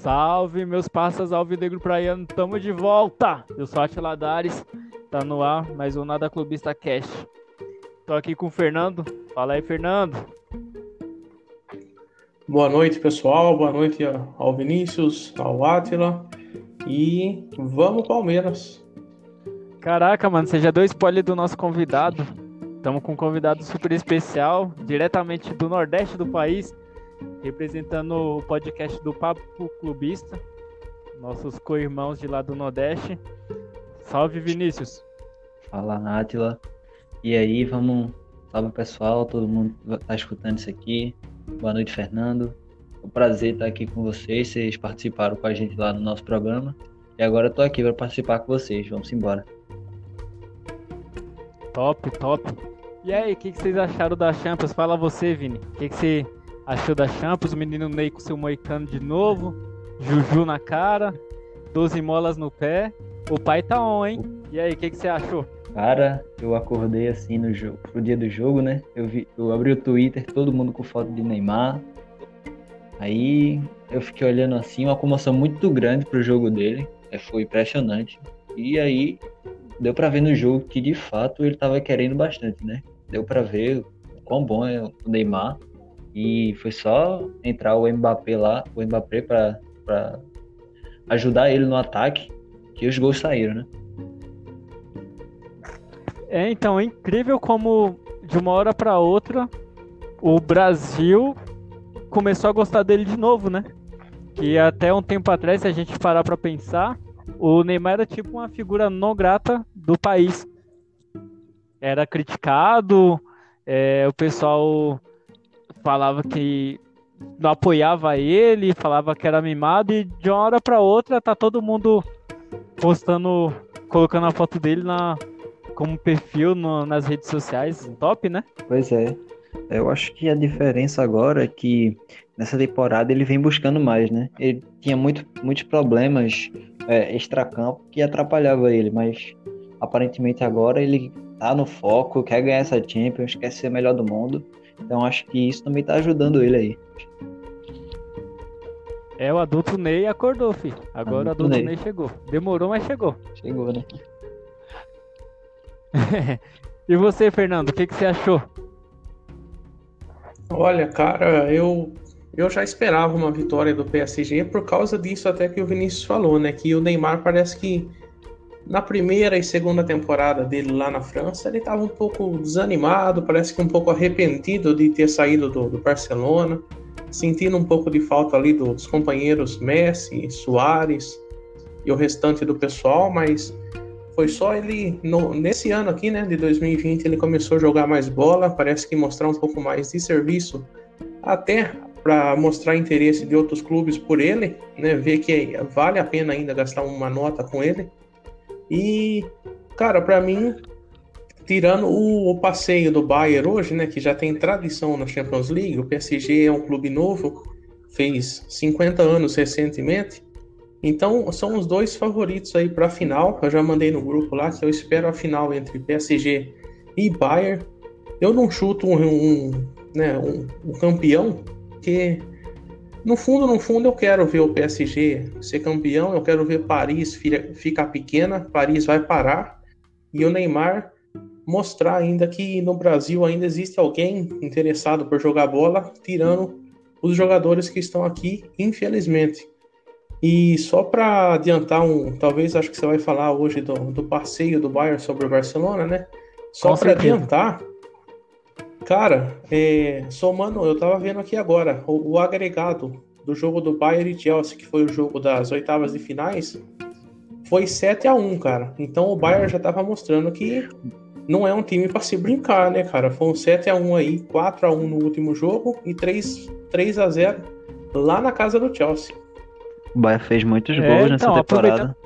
Salve, meus passas alvinegro praiano, tamo de volta! Eu sou Atila Dares, tá no ar mais um Nada Clubista Cast. Tô aqui com o Fernando. Fala aí, Fernando. Boa noite, pessoal. Boa noite ao Vinícius, ao Atila. E vamos, Palmeiras. Caraca, mano, você já deu spoiler do nosso convidado. Estamos com um convidado super especial, diretamente do Nordeste do país, representando o podcast do Papo Clubista, nossos co-irmãos de lá do Nordeste. Salve, Vinícius. Fala, Átila. E aí, vamos. Salve, pessoal, todo mundo tá escutando isso aqui. Boa noite, Fernando. É um prazer estar aqui com vocês. Vocês participaram com a gente lá no nosso programa. E agora eu tô aqui para participar com vocês. Vamos embora. Top, top. E aí, o que, que, vocês acharam da Champions? Fala você, Vini. O que, que você achou da Champions? O menino Ney com seu moicano de novo. Juju na cara. 12 molas no pé. O pai tá on, hein? E aí, o que, que você achou? Cara, eu acordei assim no jogo, pro dia do jogo, né? Eu, vi, eu abri o Twitter, todo mundo com foto de Neymar. Aí eu fiquei olhando assim, uma comoção muito grande pro jogo dele. É, foi impressionante. E aí deu para ver no jogo que de fato ele tava querendo bastante, né? Deu para ver o quão bom é o Neymar. E foi só entrar o Mbappé lá, o Mbappé para ajudar ele no ataque, que os gols saíram, né? É, então, é incrível como de uma hora para outra o Brasil começou a gostar dele de novo, né? Que até um tempo atrás, se a gente parar para pensar, o Neymar era tipo uma figura não grata do país. Era criticado, é, o pessoal falava que não apoiava ele, falava que era mimado, e de uma hora para outra tá todo mundo postando, colocando a foto dele na, como perfil no, nas redes sociais, top, né? Pois é. Eu acho que a diferença agora é que nessa temporada ele vem buscando mais, né? Ele tinha muito, muitos problemas é, extracampo que atrapalhava ele, mas aparentemente agora ele tá no foco, quer ganhar essa Champions, quer ser melhor do mundo. Então acho que isso também tá ajudando ele aí. É, o adulto Ney acordou, filho. Agora adulto o adulto Ney. Ney chegou. Demorou, mas chegou. Chegou, né? e você, Fernando, o que, que você achou? Olha, cara, eu eu já esperava uma vitória do PSG por causa disso até que o Vinícius falou, né? Que o Neymar parece que na primeira e segunda temporada dele lá na França ele estava um pouco desanimado, parece que um pouco arrependido de ter saído do, do Barcelona, sentindo um pouco de falta ali dos companheiros Messi, Soares e o restante do pessoal, mas foi só ele, no, nesse ano aqui, né, de 2020, ele começou a jogar mais bola, parece que mostrar um pouco mais de serviço, até para mostrar interesse de outros clubes por ele, né, ver que vale a pena ainda gastar uma nota com ele. E, cara, para mim, tirando o, o, passeio do Bayern hoje, né, que já tem tradição na Champions League, o PSG é um clube novo, fez 50 anos recentemente, então, são os dois favoritos aí para a final. Eu já mandei no grupo lá que eu espero a final entre PSG e Bayern. Eu não chuto um, um né, um, um campeão, porque no fundo, no fundo, eu quero ver o PSG ser campeão. Eu quero ver Paris ficar pequena. Paris vai parar e o Neymar mostrar ainda que no Brasil ainda existe alguém interessado por jogar bola, tirando os jogadores que estão aqui, infelizmente. E só para adiantar um, talvez acho que você vai falar hoje do, do passeio do Bayern sobre o Barcelona, né? Só para adiantar, cara, é, somando, eu tava vendo aqui agora, o, o, agregado do jogo do Bayern e Chelsea, que foi o jogo das oitavas de finais, foi 7 a 1 cara. Então o Bayern já tava mostrando que não é um time para se brincar, né, cara? Foi um 7 a 1 aí, 4 a 1 no último jogo e 3, 3 a 0 lá na casa do Chelsea. O Bayern fez muitos é, gols nessa então, temporada.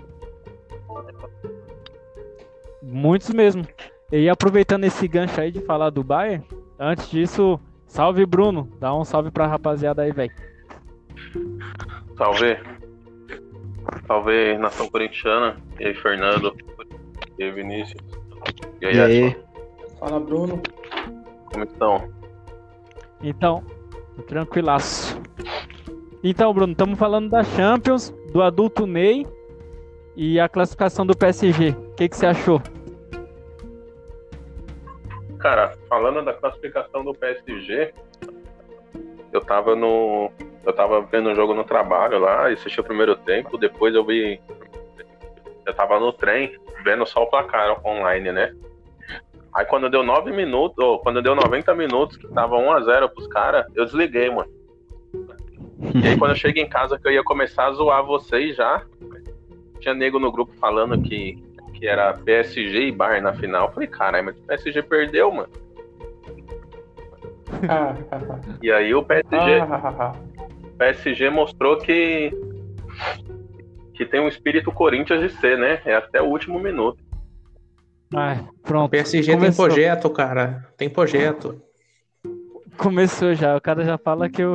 Muitos mesmo. E aproveitando esse gancho aí de falar do Bayern, antes disso, salve Bruno. Dá um salve pra rapaziada aí, velho. Salve. Salve nação corintiana. E aí, Fernando. E aí, Vinícius. E aí, e aí? Fala, Bruno. Como estão? Então, tranquilaço. Então, Bruno, estamos falando da Champions, do adulto Ney e a classificação do PSG. O que, que você achou? Cara, falando da classificação do PSG, eu tava no. Eu tava vendo o jogo no trabalho lá, assisti o primeiro tempo, depois eu vi. Eu tava no trem, vendo só o placar online, né? Aí quando deu 9 minutos, ou quando deu 90 minutos, que tava 1x0 pros caras, eu desliguei, mano. E aí quando eu cheguei em casa que eu ia começar a zoar vocês já, tinha nego no grupo falando que, que era PSG e Bayern na final. Eu falei, caralho, mas o PSG perdeu, mano. e aí o PSG, PSG mostrou que que tem um espírito Corinthians de ser, né? É até o último minuto. Ai, pronto. O PSG Começou. tem projeto, cara. Tem projeto. Começou já, o cara já fala que o,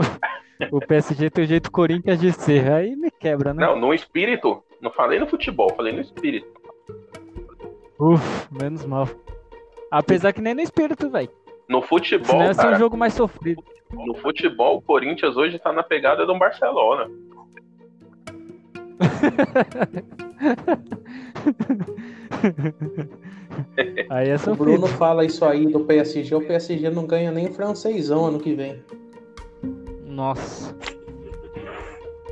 o PSG tem o jeito Corinthians de ser. Aí me quebra, né? Não, no espírito. Não falei no futebol, falei no espírito. Uf, menos mal. Apesar que nem no espírito, velho. No futebol, Senão ia ser cara, um jogo mais sofrido. no futebol, o Corinthians hoje tá na pegada do Barcelona. Aí é O. Bruno fala isso aí do PSG. O PSG não ganha nem francêsão ano que vem. Nossa,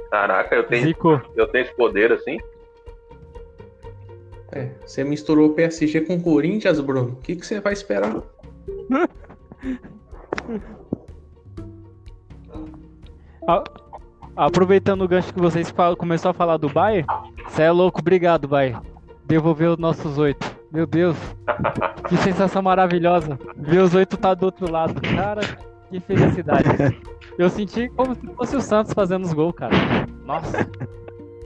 Caraca, eu tenho, eu tenho esse poder assim. É, você misturou o PSG com o Corinthians, Bruno. O que, que você vai esperar? A- Aproveitando o gancho que vocês fal- começou a falar do Bayern, você é louco, obrigado, Bayern. Devolveu os nossos oito. Meu Deus, que sensação maravilhosa. Ver os oito tá do outro lado. Cara, que felicidade. Eu senti como se fosse o Santos fazendo os gols, cara. Nossa.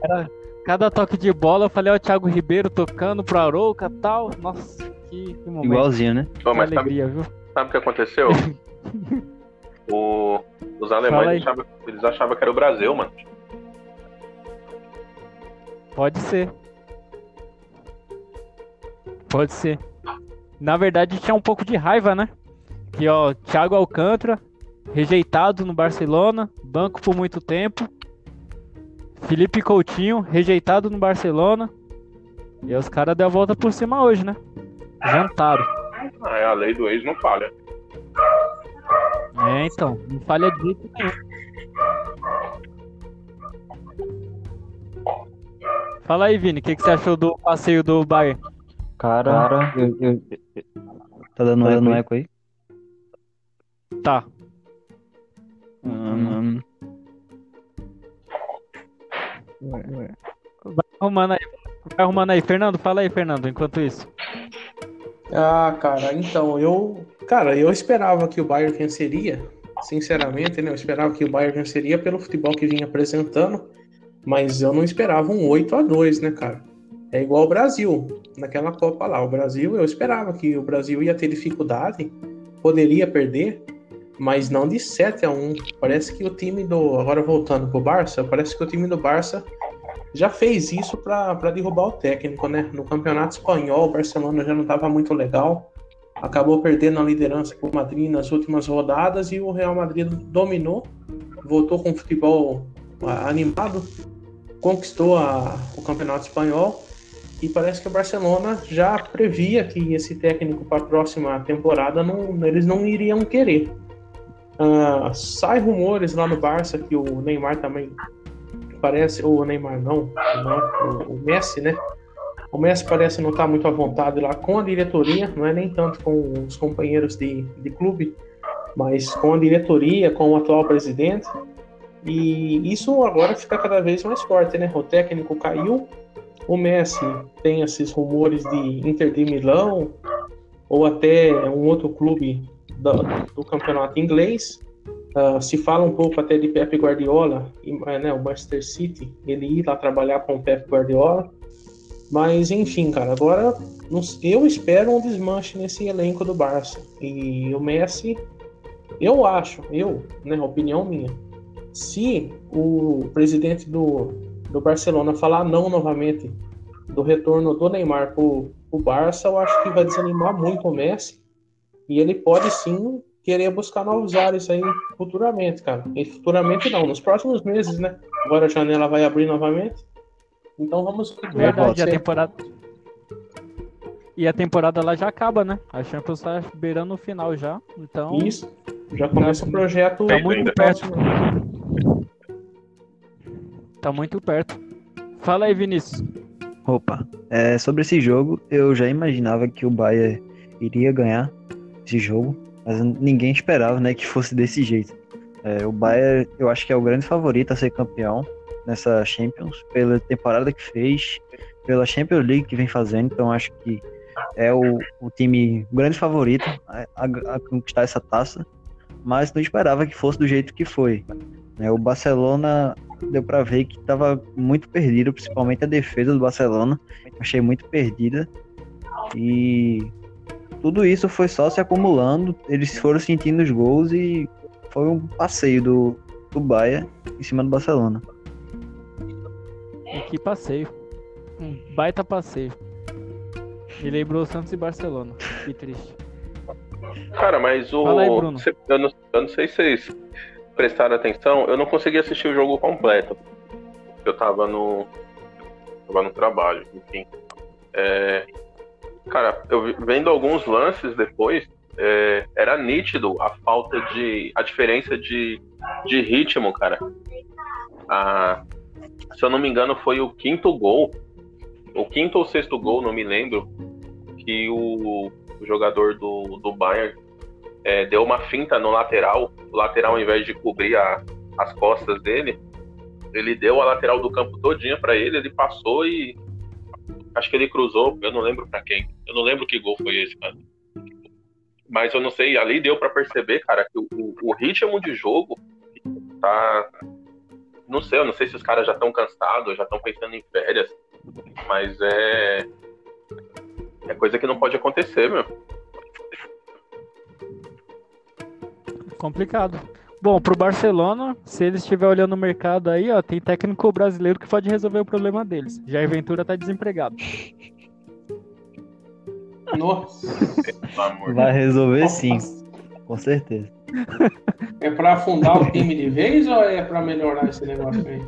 Era cada toque de bola, eu falei, ó, o Thiago Ribeiro tocando pro Arouca e tal. Nossa, que, que momento. Igualzinho, né? Pô, mas sabe, alegria, viu? sabe o que aconteceu? O- os alemães achavam, eles achavam que era o Brasil, mano. Pode ser. Pode ser. Na verdade, tinha um pouco de raiva, né? Que, ó, Thiago Alcântara, rejeitado no Barcelona, banco por muito tempo. Felipe Coutinho, rejeitado no Barcelona. E os caras deu a volta por cima hoje, né? Jantaram. Ah, é a lei do ex não falha. É, então, não falha de jeito nenhum. Fala aí, Vini, o que, que você achou do passeio do Bayern? Cara, eu, eu- eu- tá dando eco, no eco aí? Tá. Hum, Vai arrumando aí. Vai arrumando aí. Fernando, fala aí, Fernando, enquanto isso. Ah, cara, então eu. Cara, eu esperava que o Bayern venceria. Sinceramente, né? Eu esperava que o Bayern venceria pelo futebol que vinha apresentando. Mas eu não esperava um 8 a 2 né, cara? É igual o Brasil, naquela Copa lá. O Brasil, eu esperava que o Brasil ia ter dificuldade, poderia perder, mas não de 7 a 1 Parece que o time do. Agora voltando pro Barça, parece que o time do Barça já fez isso para derrubar o técnico, né? No campeonato espanhol, o Barcelona já não estava muito legal, acabou perdendo a liderança para o Madrid nas últimas rodadas e o Real Madrid dominou, voltou com futebol ah, animado, conquistou a- o campeonato espanhol e parece que o Barcelona já previa que esse técnico para a próxima temporada não, eles não iriam querer. Ah, sai rumores lá no Barça que o Neymar também parece, ou o Neymar não, não o, o Messi, né? O Messi parece não estar muito à vontade lá com a diretoria, não é nem tanto com os companheiros de, de clube, mas com a diretoria, com o atual presidente. E isso agora fica cada vez mais forte, né? O técnico caiu, o Messi tem esses rumores de Inter de Milão ou até um outro clube do, do campeonato inglês. Ah, se fala um pouco até de Pep Guardiola, eh, né, o Manchester City, ele ir lá trabalhar com o Pep Guardiola. Mas enfim, cara, agora eu espero um desmanche nesse elenco do Barça. E o Messi, eu acho, eu, né, opinião minha, se o presidente do, do Barcelona falar não novamente do retorno do Neymar pro, pro Barça, eu acho que vai desanimar muito o Messi. E ele pode sim querer buscar novos ares aí futuramente, cara. E futuramente não, nos próximos meses, né? Agora a janela vai abrir novamente. Então vamos. Verdade, a temporada. E a temporada lá já acaba, né? A Champions tá beirando o final já. Então. Isso. Já começa o projeto. Tá muito perto. Tá muito perto. Fala aí, Vinícius. Opa, é, sobre esse jogo, eu já imaginava que o Bayern iria ganhar esse jogo, mas ninguém esperava, né, que fosse desse jeito. É, o Bayern, eu acho que é o grande favorito a ser campeão nessa Champions, pela temporada que fez, pela Champions League que vem fazendo, então acho que é o, o time o grande favorito a, a, a, conquistar essa taça, mas não esperava que fosse do jeito que foi. É, o Barcelona deu para ver que estava muito perdido, principalmente a defesa do Barcelona, achei muito perdida e tudo isso foi só se acumulando, eles foram sentindo os gols e foi um passeio do, do Bahia em cima do Barcelona. Que passeio. Um baita passeio. Me lembrou Santos e Barcelona. Que triste. Cara, mas o. Fala aí, Bruno. Eu não, eu não sei se vocês prestaram atenção, eu não consegui assistir o jogo completo. Eu tava no. Tava no trabalho, enfim. É, cara, eu vendo alguns lances depois, é, era nítido a falta de. a diferença de, de ritmo, cara. A, se eu não me engano, foi o quinto gol. O quinto ou sexto gol, não me lembro. Que o, o jogador do, do Bayern é, deu uma finta no lateral. O lateral, ao invés de cobrir a, as costas dele, ele deu a lateral do campo todinha para ele. Ele passou e. Acho que ele cruzou. Eu não lembro para quem. Eu não lembro que gol foi esse, cara. Mas eu não sei. Ali deu para perceber, cara, que o, o ritmo de jogo tá não sei, eu não sei se os caras já estão cansados, já estão pensando em férias, mas é. É coisa que não pode acontecer, meu. Complicado. Bom, pro Barcelona, se eles estiver olhando o mercado aí, ó, tem técnico brasileiro que pode resolver o problema deles. Já a Ventura tá desempregado. Nossa. Vai resolver sim, com certeza. É pra afundar o time de vez ou é pra melhorar esse negócio aí?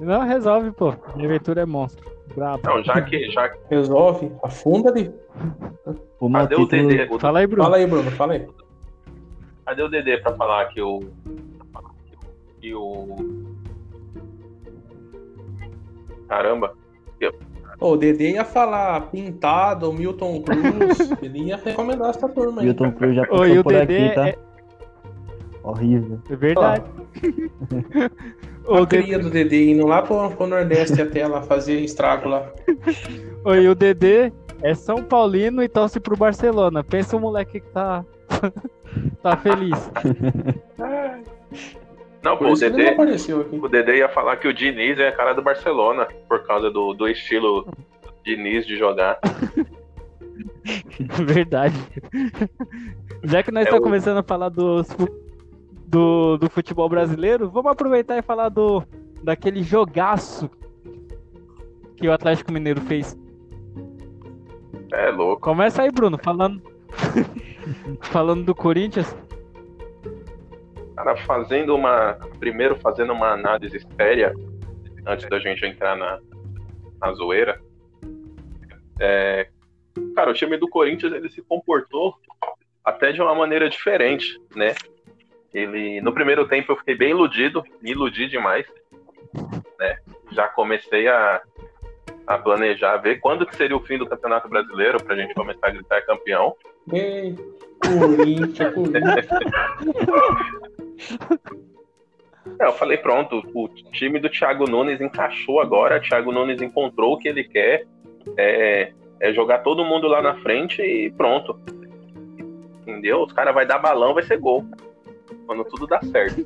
Não, resolve, pô. A aventura é monstro. Brabo. Não, já que. Já... Resolve, afunda de. O Cadê o? Fala aí, Bruno. Fala aí, Bruno, fala aí. Cadê o Dedê pra falar que o. Que o. Caramba. Ô, o Dedê ia falar pintado, Milton Cruz. ele ia recomendar essa turma aí. Milton Cruz já passou Oi, o por Dedê aqui, tá? é... Horrível. é verdade. A cria do Dedê indo lá pro, pro Nordeste até lá fazer estrago lá. Oi, o Dedê é São Paulino e torce pro Barcelona. Pensa o moleque que tá. Tá feliz. Não, pô, o não Dedê. O Dedê ia falar que o Diniz é a cara do Barcelona, por causa do, do estilo Diniz de jogar. Verdade. Já que nós É estamos o- começando a falar dos do, do futebol brasileiro, vamos aproveitar e falar do daquele jogaço que o Atlético Mineiro fez. É louco. Começa aí, Bruno, falando falando do Corinthians. Cara, fazendo uma. Primeiro fazendo uma análise séria, antes da gente entrar na, na zoeira. É, cara, o time do Corinthians ele se comportou até de uma maneira diferente, né? Ele, no primeiro tempo eu fiquei bem iludido, me iludi demais, né? Já comecei a, a planejar, ver quando que seria o fim do Campeonato Brasileiro pra gente começar a gritar campeão. Corinthians, eu falei, pronto, o time do Thiago Nunes encaixou agora, Thiago Nunes encontrou o que ele quer, é, é jogar todo mundo lá na frente e pronto. Entendeu? Os caras vai dar balão, vai ser gol. Quando tudo dá certo.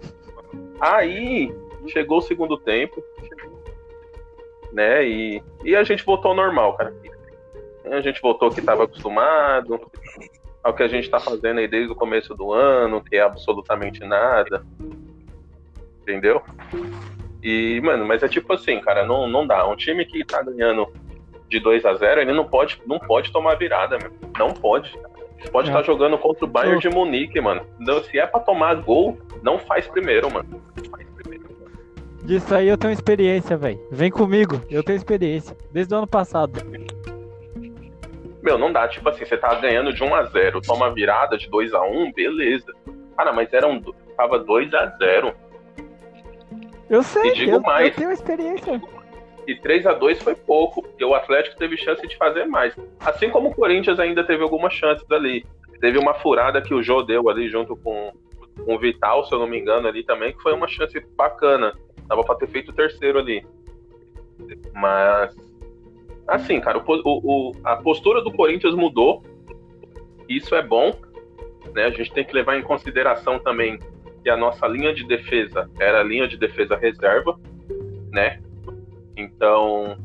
Aí chegou o segundo tempo, né? E, e a gente voltou ao normal, cara. A gente voltou que estava acostumado ao que a gente tá fazendo aí desde o começo do ano, que é absolutamente nada. Entendeu? E, mano, mas é tipo assim, cara, não, não dá. Um time que tá ganhando de 2 a 0 ele não pode, não pode tomar virada, meu. Não pode. Pode É. estar jogando contra o Bayern de Munique, mano. Não, se é pra tomar gol, não faz primeiro, mano. Não faz primeiro. Disso aí eu tenho experiência, velho. Vem comigo, eu tenho experiência. Desde o ano passado. Meu, não dá. Tipo assim, você tá ganhando de 1 a 0 toma virada de 2 a 1 beleza. Cara, mas era um, tava 2 a 0 Eu sei, E digo eu, mais. eu tenho experiência. E 3 a 2 foi pouco, porque o Atlético teve chance de fazer mais. Assim como o Corinthians ainda teve algumas chances ali. Teve uma furada que o Jô deu ali junto com, com o Vital, se eu não me engano, ali também, que foi uma chance bacana. Dava pra ter feito o terceiro ali. Mas. Assim, cara, o o- a postura do Corinthians mudou. Isso é bom. Né? A gente tem que levar em consideração também que a nossa linha de defesa era a linha de defesa reserva, né? Então,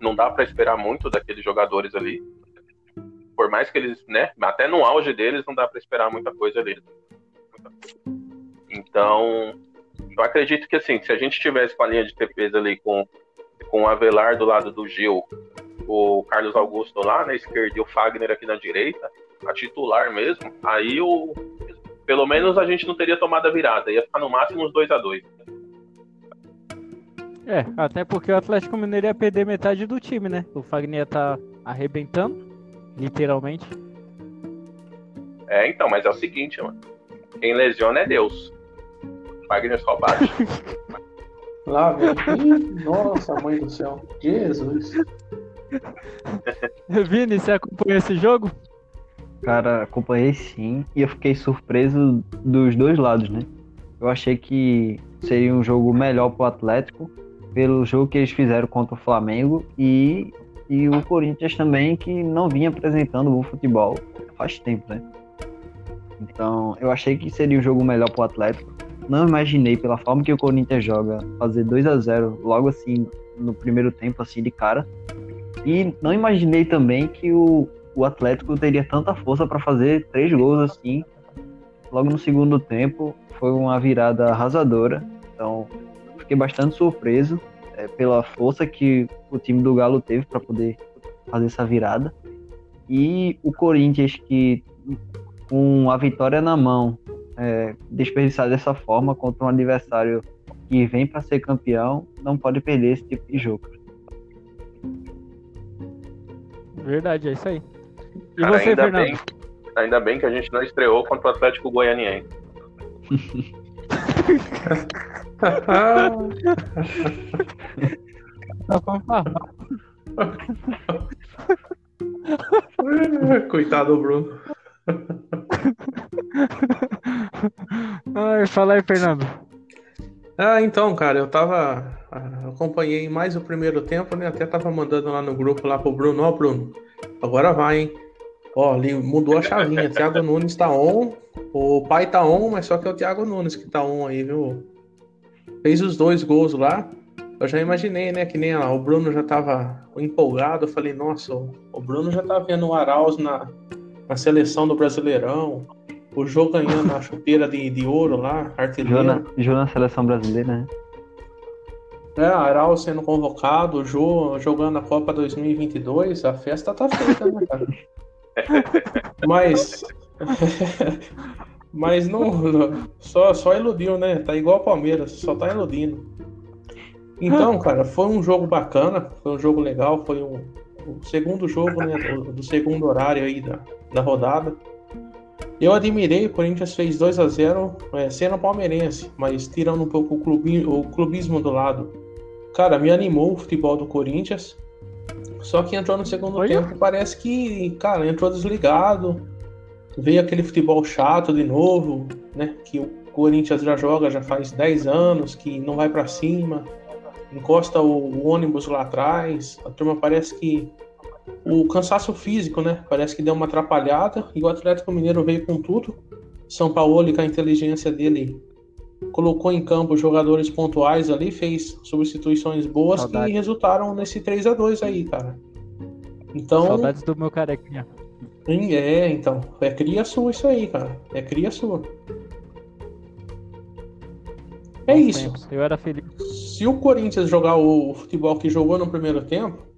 não dá pra esperar muito daqueles jogadores ali. Por mais que eles, né, até no auge deles, não dá pra esperar muita coisa deles. Então, eu acredito que assim, se a gente tivesse com a linha de defesa ali com, com o Avelar do lado do Gil, o Carlos Augusto lá na esquerda e o Fagner aqui na direita, a titular mesmo, aí o pelo menos a gente não teria tomado a virada, ia ficar no máximo uns 2 a 2 É, até porque o Atlético Mineiro ia perder metade do time, né? O Fagner ia tá arrebentando, literalmente. É, então, mas é o seguinte, mano. Quem lesiona é Deus. Wagner só bate. Lá. Ih, Nossa, mãe do céu. Jesus. Vini, você acompanhou esse jogo? Cara, acompanhei sim e eu fiquei surpreso dos dois lados, né? Eu achei que seria um jogo melhor pro Atlético pelo jogo que eles fizeram contra o Flamengo e, e o Corinthians também que não vinha apresentando bom futebol faz tempo, né? Então, eu achei que seria um jogo melhor pro Atlético. Não imaginei pela forma que o Corinthians joga fazer 2 a 0 logo assim no primeiro tempo assim de cara. E não imaginei também que o, o Atlético teria tanta força para fazer três gols assim. Logo no segundo tempo, foi uma virada arrasadora. Então, fiquei bastante surpreso é, pela força que o time do Galo teve para poder fazer essa virada. E o Corinthians, que com a vitória na mão, é, desperdiçar dessa forma contra um adversário que vem para ser campeão, não pode perder esse tipo de jogo. Verdade, é isso aí. E Cara, você, ainda Fernando? bem, ainda bem que a gente não estreou contra o Atlético Goianiense. Coitado do Bruno. Ai, fala aí, Fernando. Ah, então, cara, eu tava. ah, Acompanhei mais o primeiro tempo, né? Até tava mandando lá no grupo lá pro Bruno, ó, Bruno, agora vai, hein? Ó, mudou a chavinha. Thiago Nunes tá on. O pai tá on, mas só que é o Thiago Nunes que tá on aí, viu? Fez os dois gols lá. Eu já imaginei, né? Que nem ó, o Bruno já tava empolgado. Eu falei, nossa, o Bruno já tá vendo o Arauz na, na seleção do Brasileirão. O Jô ganhando a chuteira de, de ouro lá, artilheiro. Jô na, Jô na seleção brasileira, né? É, Aral sendo convocado, o Jô jogando a Copa 2022, a festa tá feita, né, cara? Mas. Mas não. Só, só iludiu, né? Tá igual o Palmeiras, só tá iludindo. Então, cara, foi um jogo bacana, foi um jogo legal, foi um, o segundo jogo, né? Do, do segundo horário aí da, da rodada. Eu admirei, o Corinthians fez 2 a 0 é, sendo palmeirense, mas tirando um pouco o, clubi, o clubismo do lado. Cara, me animou o futebol do Corinthians. Só que entrou no segundo Olha. tempo, parece que, cara, entrou desligado. Veio aquele futebol chato de novo, né? Que o Corinthians já joga já faz 10 anos, que não vai pra cima, encosta o, o ônibus lá atrás. A turma parece que o cansaço físico, né? Parece que deu uma atrapalhada e o Atlético Mineiro veio com tudo. São Paulo, com a inteligência dele, colocou em campo jogadores pontuais ali, fez substituições boas Saudade. que resultaram nesse 3 a 2 aí, cara. Então, Saudades do meu carequinha. É, então. É cria sua isso aí, cara. É cria sua. É isso. Eu era feliz. Se o Corinthians jogar o futebol que jogou no primeiro tempo,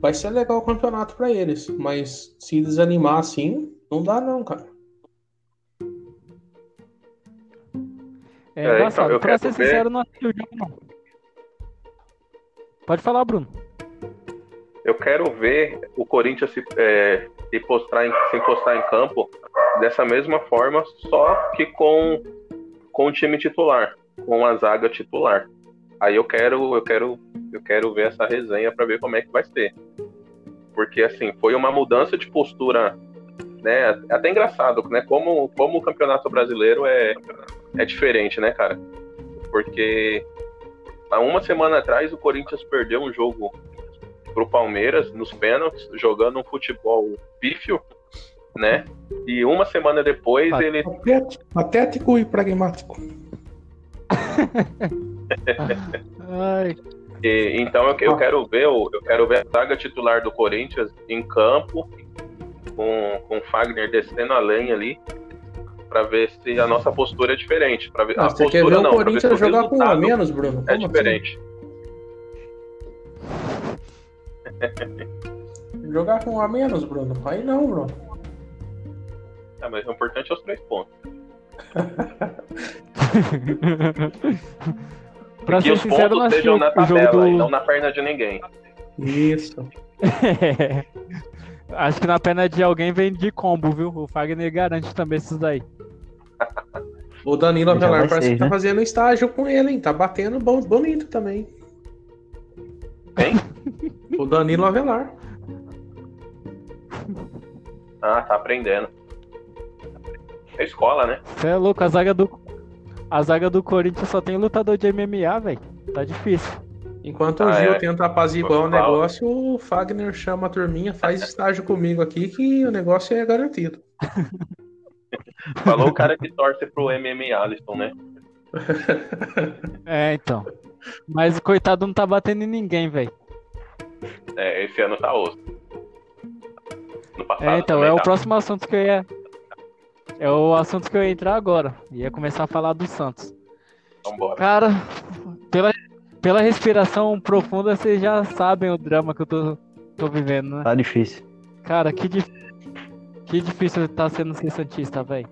vai ser legal o campeonato pra eles. Mas se desanimar assim, não dá não, cara. É, É, engraçado. então, eu pra quero ser ver- sincero, não assisti o jogo, não. Pode falar, Bruno. Eu quero ver o Corinthians se, é, se, postar em, se encostar em campo dessa mesma forma, só que com, com o time titular, com a zaga titular. Aí eu quero, eu quero, eu quero ver essa resenha para ver como é que vai ser. Porque assim, foi uma mudança de postura, né? Até engraçado, né? Como, como o Campeonato Brasileiro é, é diferente, né, cara? Porque há uma semana atrás o Corinthians perdeu um jogo pro Palmeiras nos pênaltis, jogando um futebol pífio, né? E uma semana depois Ah. ele Patético, patético e pragmático. Ai, e- então eu, eu quero ver o- eu quero ver a zaga titular do Corinthians em campo com com o Fagner descendo a lenha ali para ver se a nossa postura é diferente, para ver Ah, a você quer ver postura o não, Corinthians jogar com um a menos, Bruno? é Como diferente. assim? Jogar com um a menos, Bruno? Aí não, Bruno. É, mas o importante é os três pontos. pra que ser os sincero, pontos o, na tabela e do. não na perna de ninguém. Isso. Acho que na perna de alguém vem de combo, viu? O Fagner garante também esses daí. O Danilo Avelar parece ser, que tá né? fazendo estágio com ele, hein? Tá batendo bom, bonito também. Quem? O Danilo Avelar. Ah, tá aprendendo. É escola, né? Você é louco, a zaga do. A zaga do Corinthians só tem lutador de MMA, velho. Tá difícil. Enquanto o Ah, Gil é. tenta apaziguar o negócio, o Fagner chama a turminha, faz estágio comigo aqui que o negócio é garantido. Falou o cara que torce pro MMA, Alisson, né? É, então. Mas o coitado não tá batendo em ninguém, velho. É, esse ano tá osso. No passado É, então, é o tá. próximo assunto que eu ia. É o assunto que eu ia entrar agora. Ia começar a falar do Santos. Vambora. Cara, pela, pela respiração profunda, vocês já sabem o drama que eu tô, tô vivendo, né? Tá difícil. Cara, que, dif... que difícil tá sendo ser Santista, velho.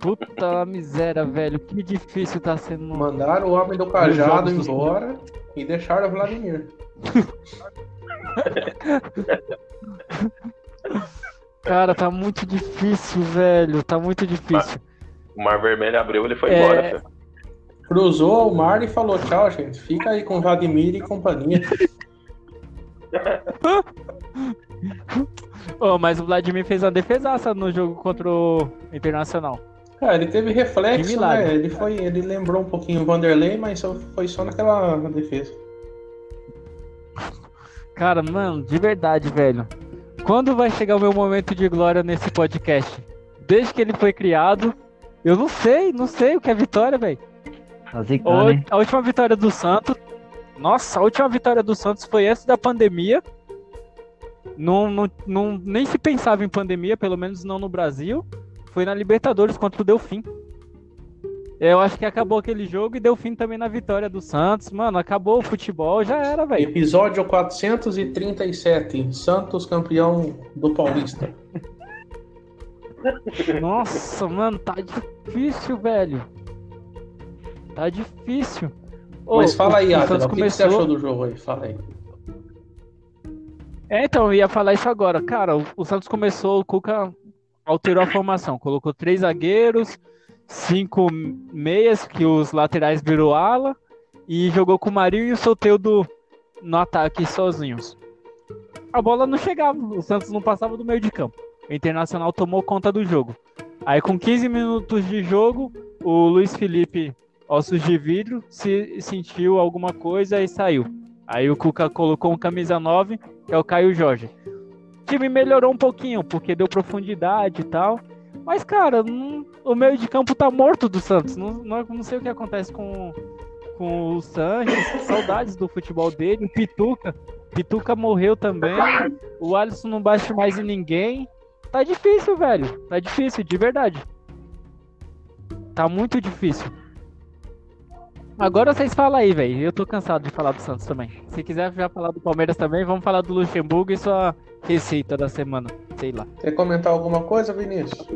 Puta miséria, velho. Que difícil tá sendo. Mandaram o homem do cajado embora e deixaram o Vladimir. Cara, tá muito difícil, velho. Tá muito difícil. O Mar Vermelho abriu, ele foi É. embora. filho. Cruzou o mar e falou tchau, gente. Fica aí com o Vladimir e companhia. Ô, mas o Vladimir fez uma defesaça no jogo contra o Internacional. Cara, ele teve Que reflexo, milagre. né? Ele, foi, ele lembrou um pouquinho o Vanderlei, mas só- foi só naquela defesa. Cara, mano, de verdade, velho. Quando vai chegar o meu momento de glória nesse podcast? Desde que ele foi criado, eu não sei, não sei o que é vitória, velho. Tá? A última vitória do Santos. Nossa, a última vitória do Santos foi antes da pandemia. Não, não, não- nem se pensava em pandemia, pelo menos não no Brasil. Foi na Libertadores contra o Delfim. Eu acho que acabou aquele jogo e deu fim também na vitória do Santos. Mano, acabou o futebol, já era, velho. Episódio 437. Santos campeão do Paulista. Nossa, mano, tá difícil, velho. Tá difícil. Ô, Mas fala aí, o- o que, que você achou do jogo aí? Fala aí. É, então, eu ia falar isso agora. Cara, o, o Santos começou, o Cuca alterou a formação. Colocou três zagueiros, cinco meias, que os laterais virou ala, e jogou com o Marinho e o Soteldo no ataque sozinhos. A bola não chegava, o Santos não passava do meio de campo. O Internacional tomou conta do jogo. Aí, com 15 minutos de jogo, o Luiz Felipe, ossos de vidro, se sentiu alguma coisa e saiu. Aí o Cuca colocou um camisa 9 que é o Caio Jorge. O time melhorou um pouquinho, porque deu profundidade e tal. Mas, cara, não- o meio de campo tá morto do Santos. Não, não, não sei o que acontece com, com o Sanches. Saudades do futebol dele. O Pituca. Pituca morreu também. O Alisson não bate mais em ninguém. Tá difícil, velho. Tá difícil, de verdade. Tá muito difícil. Agora vocês falam aí, velho. Eu tô cansado de falar do Santos também. Se quiser já falar do Palmeiras também, vamos falar do Luxemburgo e sua receita da semana. Sei lá. Quer comentar alguma coisa, Vinícius?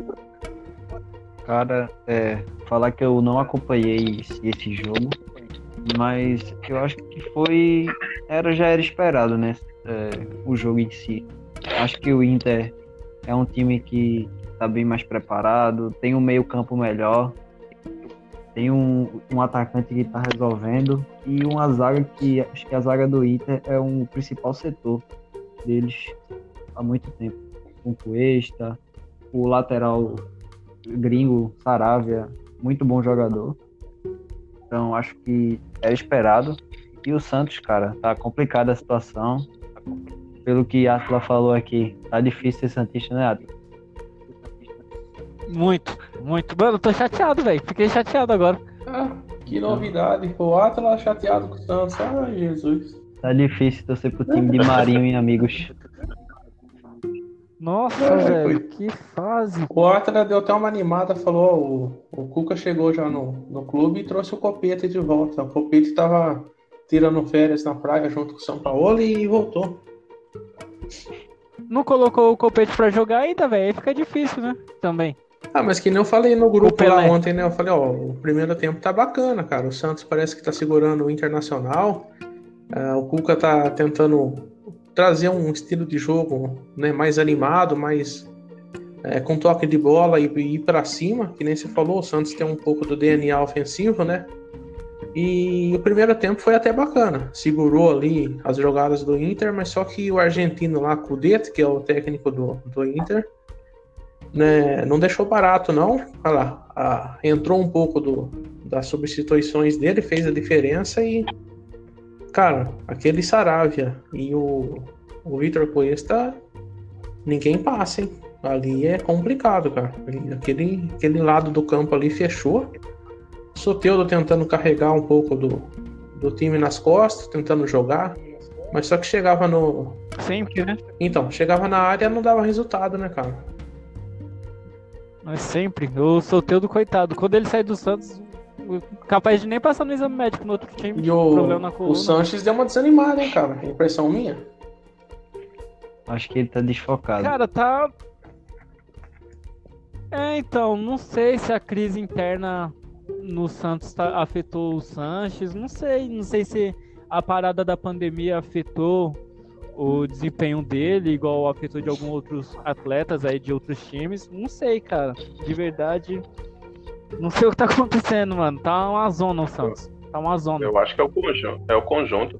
Cara, é, falar que eu não acompanhei esse, esse jogo, mas eu acho que foi. Era, já era esperado, né? É, o jogo em si. Acho que o Inter é um time que tá bem mais preparado, tem um meio-campo melhor, tem um, um atacante que tá resolvendo e uma zaga que acho que a zaga do Inter é um principal setor deles há muito tempo. Com o Cuesta, o lateral gringo, Saravia, muito bom jogador. Então acho que era esperado. E o Santos, cara, tá complicada a situação. Pelo que a Atla falou aqui, tá difícil ser Santista, né, Atla? Muito, muito. Mano, eu tô chateado, velho. Fiquei chateado agora. Ah, que novidade. O Atlas chateado com o Santos. Ai, Jesus. Tá difícil torcer pro time de Marinho e amigos. Nossa, É, velho, foi- que fase. O Atlas deu até uma animada, falou, ó, o, o Cuca chegou já no, no clube e trouxe o Copete de volta. O Copete tava tirando férias na praia junto com o São Paulo e voltou. Não colocou o Copete pra jogar ainda, velho. Aí fica difícil, né? Também. Ah, mas que nem eu falei no grupo lá ontem, né? Eu falei, ó, o primeiro tempo tá bacana, cara. O Santos parece que tá segurando o Internacional. Ah, o Cuca tá tentando trazer um estilo de jogo né, mais animado, mais é, com toque de bola e, e ir pra cima, que nem você falou, o Santos tem um pouco do DNA ofensivo, né? E o primeiro tempo foi até bacana. Segurou ali as jogadas do Inter, mas só que o argentino lá, Cudete, que é o técnico do, do Inter, né, não deixou barato, não. Olha lá, ah, entrou um pouco do, das substituições dele, fez a diferença e. Cara, aquele Saravia e o, o Vitor Cuesta, ninguém passa, hein? Ali é complicado, cara. Aquele, aquele lado do campo ali fechou. Soteudo tentando carregar um pouco do, do time nas costas, tentando jogar. Mas só que chegava no. Sempre, né? Então, chegava na área não dava resultado, né, cara? Mas sempre. O Soteudo, coitado. Quando ele sair do Santos, capaz de nem passar no exame médico no outro time. E o, problema na o. Sanches deu uma desanimada, hein, cara? Impressão minha. Acho que ele tá desfocado. Cara, tá. É, então, não sei se a crise interna no Santos tá- afetou o Sanches, não sei, não sei se a parada da pandemia afetou o desempenho dele, igual afetou de alguns outros atletas aí de outros times, não sei, cara, de verdade, não sei o que tá acontecendo, mano, tá uma zona o Santos, tá uma zona. Eu acho que é o conjunto. É o conjunto.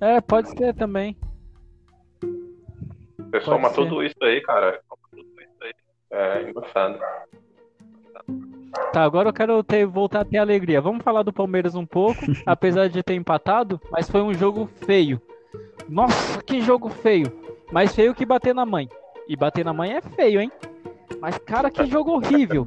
É, pode ser também. Você soma ser. tudo isso aí, cara. É embaçado. Tá, agora eu quero ter, voltar a ter alegria. Vamos falar do Palmeiras um pouco, apesar de ter empatado, mas foi um jogo feio. Nossa, que jogo feio. Mais feio que bater na mãe. E bater na mãe é feio, hein? Mas, cara, que jogo horrível.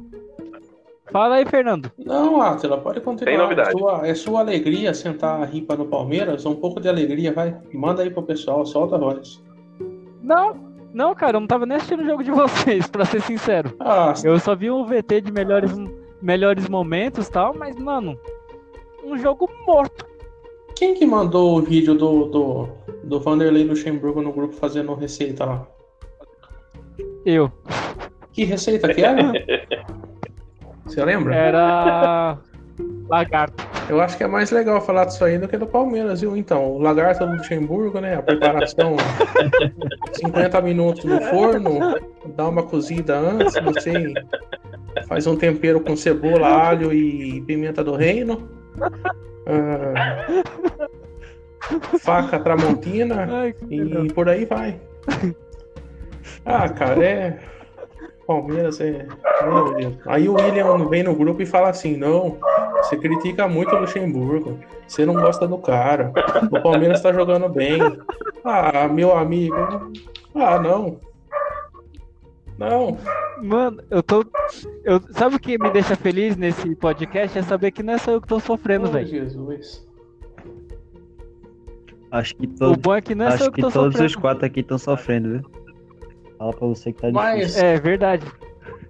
Fala aí, Fernando. Não, Atila, pode continuar. Tem novidade. É sua, é sua alegria sentar a ripa no Palmeiras? Um pouco de alegria, vai. Manda aí pro pessoal, solta a voz. Não, não, cara, eu não tava nem assistindo o jogo de vocês, pra ser sincero. Ah, Eu só vi um VT de melhores, melhores momentos e tal, mas, mano, um jogo morto. quem que mandou o vídeo do, do, do Vanderlei Luxemburgo no grupo fazendo receita lá? Eu. Que receita que era? Você lembra? Era. Lagarto. Eu acho que é mais legal falar disso aí do que do Palmeiras, viu? Então, o lagarto do Luxemburgo, né? A preparação 50 minutos no forno, dá uma cozida antes, você faz um tempero com cebola, alho e pimenta do reino. Ah, faca tramontina Ai, e por aí vai. Ah, cara, é. Palmeiras é. Meu Deus. Aí o William vem no grupo e fala assim: não, você critica muito o Luxemburgo, você não gosta do cara, o Palmeiras tá jogando bem. Ah, meu amigo. Ah, não. Não. Mano, eu tô. Eu... Sabe o que me deixa feliz nesse podcast? É saber que não é só eu que tô sofrendo, Oh, velho. Jesus. Acho que, O todo, bom é que não é só acho eu que que tô todos sofrendo. os quatro aqui estão sofrendo, viu? Fala pra você que tá Mas- difícil. É verdade.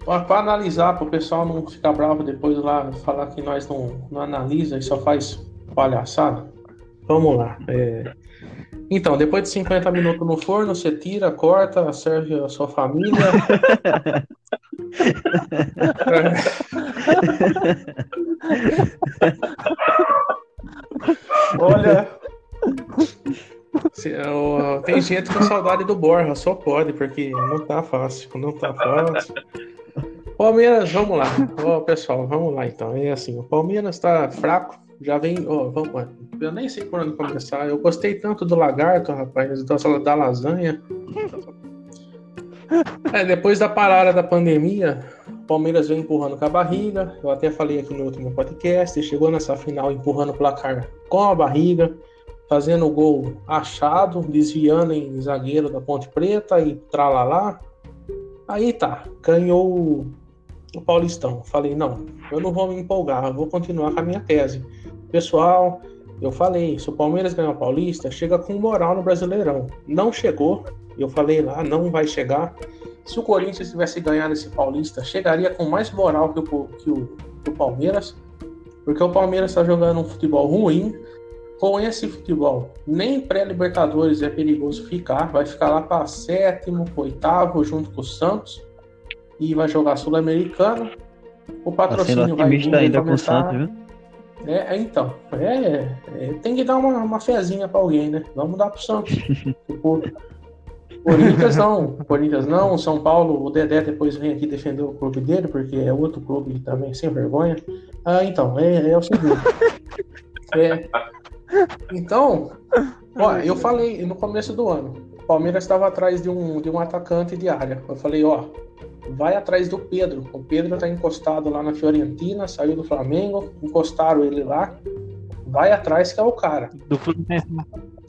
Para analisar, para o pessoal não ficar bravo depois lá, falar que nós não, não analisa e só faz palhaçada. Vamos lá. É... Então, depois de 50 minutos no forno, você tira, corta, serve a sua família. Olha. Tem gente com saudade do Borja, só pode, porque não tá fácil. Não tá fácil. Palmeiras, vamos lá. Ó, pessoal, vamos lá então. É assim, o Palmeiras tá fraco. Já vem, ó, vamos. Eu nem sei por onde começar. Eu gostei tanto do lagarto, rapaz, da, da lasanha. É, depois da parada da pandemia, o Palmeiras vem empurrando com a barriga. Eu até falei aqui no último podcast. Chegou nessa final empurrando o placar com a barriga, fazendo o gol achado, desviando em zagueiro da Ponte Preta e tralalá. Aí tá, ganhou o Paulistão. Falei, não, eu não vou me empolgar, eu vou continuar com a minha tese. Pessoal, eu falei, se o Palmeiras ganhar o Paulista, chega com moral no Brasileirão. Não chegou, eu falei lá, não vai chegar. Se o Corinthians tivesse ganhado esse Paulista, chegaria com mais moral que o, que o, que o Palmeiras, porque o Palmeiras está jogando um futebol ruim. Com esse futebol, nem pré-Libertadores é perigoso ficar, vai ficar lá para sétimo, oitavo, junto com o Santos, e vai jogar Sul-Americano. O tá patrocínio tá vai vir, ainda com o Santos, viu? É, é, então, é, é, tem que dar uma, uma fezinha para alguém, né? Vamos dar pro Santos. tipo, Corinthians não, Corinthians não, São Paulo, o Dedé depois vem aqui defender o clube dele, porque é outro clube também sem vergonha. Ah, então, é, é o seguinte. É, então, ó, eu falei no começo do ano, o Palmeiras estava atrás de um, de um atacante de área. Eu falei, ó, vai atrás do Pedro. O Pedro está encostado lá na Fiorentina, saiu do Flamengo, encostaram ele lá. Vai atrás que é o cara. Do Fluminense.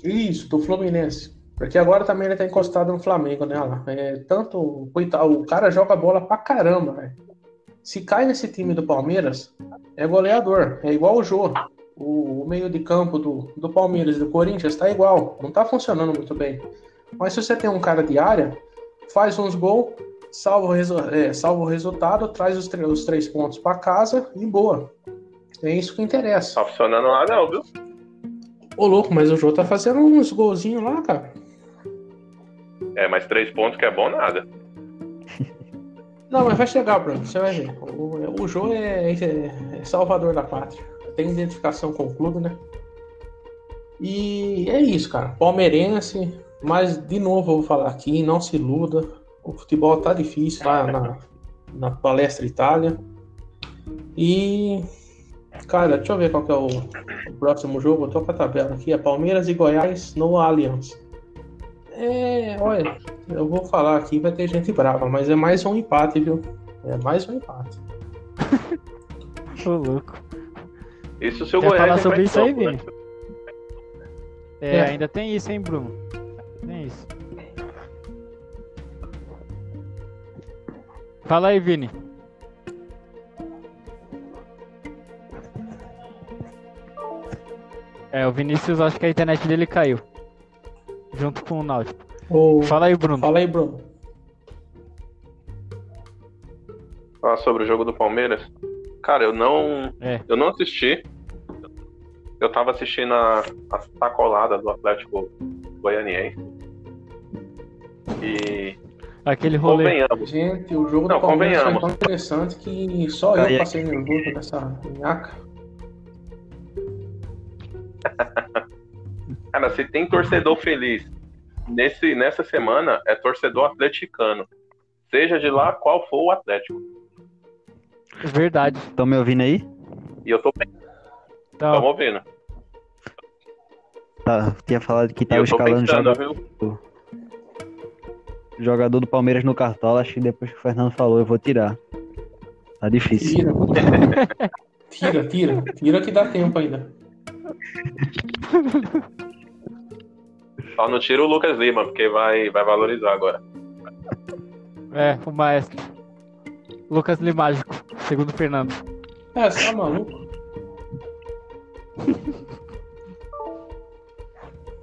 Isso, do Fluminense. Porque agora também ele tá encostado no Flamengo, né? Lá. É, tanto o cara joga bola pra caramba, velho. Se cai nesse time do Palmeiras, é goleador. É igual o Jô. O, meio de campo do, do Palmeiras e do Corinthians tá igual. Não tá funcionando muito bem. Mas se você tem um cara de área, faz uns gols, salva é, salva o resultado, traz os, os três pontos para casa e boa. É isso que interessa. Tá funcionando lá não, viu? Ô louco, mas o Jô tá fazendo uns golzinhos lá, cara. É, mas três pontos que é bom nada. Não, mas vai chegar, Bruno. Você vai ver. O, o Jô é, é, é salvador da pátria. Tem identificação com o clube, né? E é isso, cara. Palmeirense, mas de novo eu vou falar aqui, não se iluda. O futebol tá difícil lá na, na palestra Itália. E. Cara, deixa eu ver qual que é o, o próximo jogo. Eu tô com a tabela aqui. É Palmeiras e Goiás no Allianz. É, olha, eu vou falar aqui, vai ter gente brava, mas é mais um empate, viu? É mais um empate. Ô, louco. Isso o seu Quer Goiás falar é sobre isso aí, né? Vini? É, É. ainda tem isso, hein, Bruno? Tem isso. Fala aí, Vini. É, o Vinícius, acho que a internet dele caiu. Junto com o Náutico. Ô, Fala aí, Bruno. Fala aí, Bruno. Falar sobre o jogo do Palmeiras. Cara, eu não. É. Eu não assisti. Eu tava assistindo a, a sacolada do Atlético Goianiense. E Aquele rolê. convenhamos. Gente, o jogo Não, do Palmeiras foi tão interessante que só eu passei nervoso nessa minhaca. Cara, se tem torcedor feliz nesse, nessa semana, é torcedor atleticano. Seja de lá qual for o Atlético. Verdade. Estão me ouvindo aí? E eu tô Então, Tamo ouvindo. Tá, tinha falado que tava escalando pensando, joga- viu? jogador do Palmeiras no cartola. Acho que depois que o Fernando falou, eu vou tirar. Tá difícil. Tira. tira, tira. Tira que dá tempo ainda. Só não tira o Lucas Lima, porque vai, vai valorizar agora. é, o maestro. Lucas Limágico, segundo o Fernando. É, você tá maluco?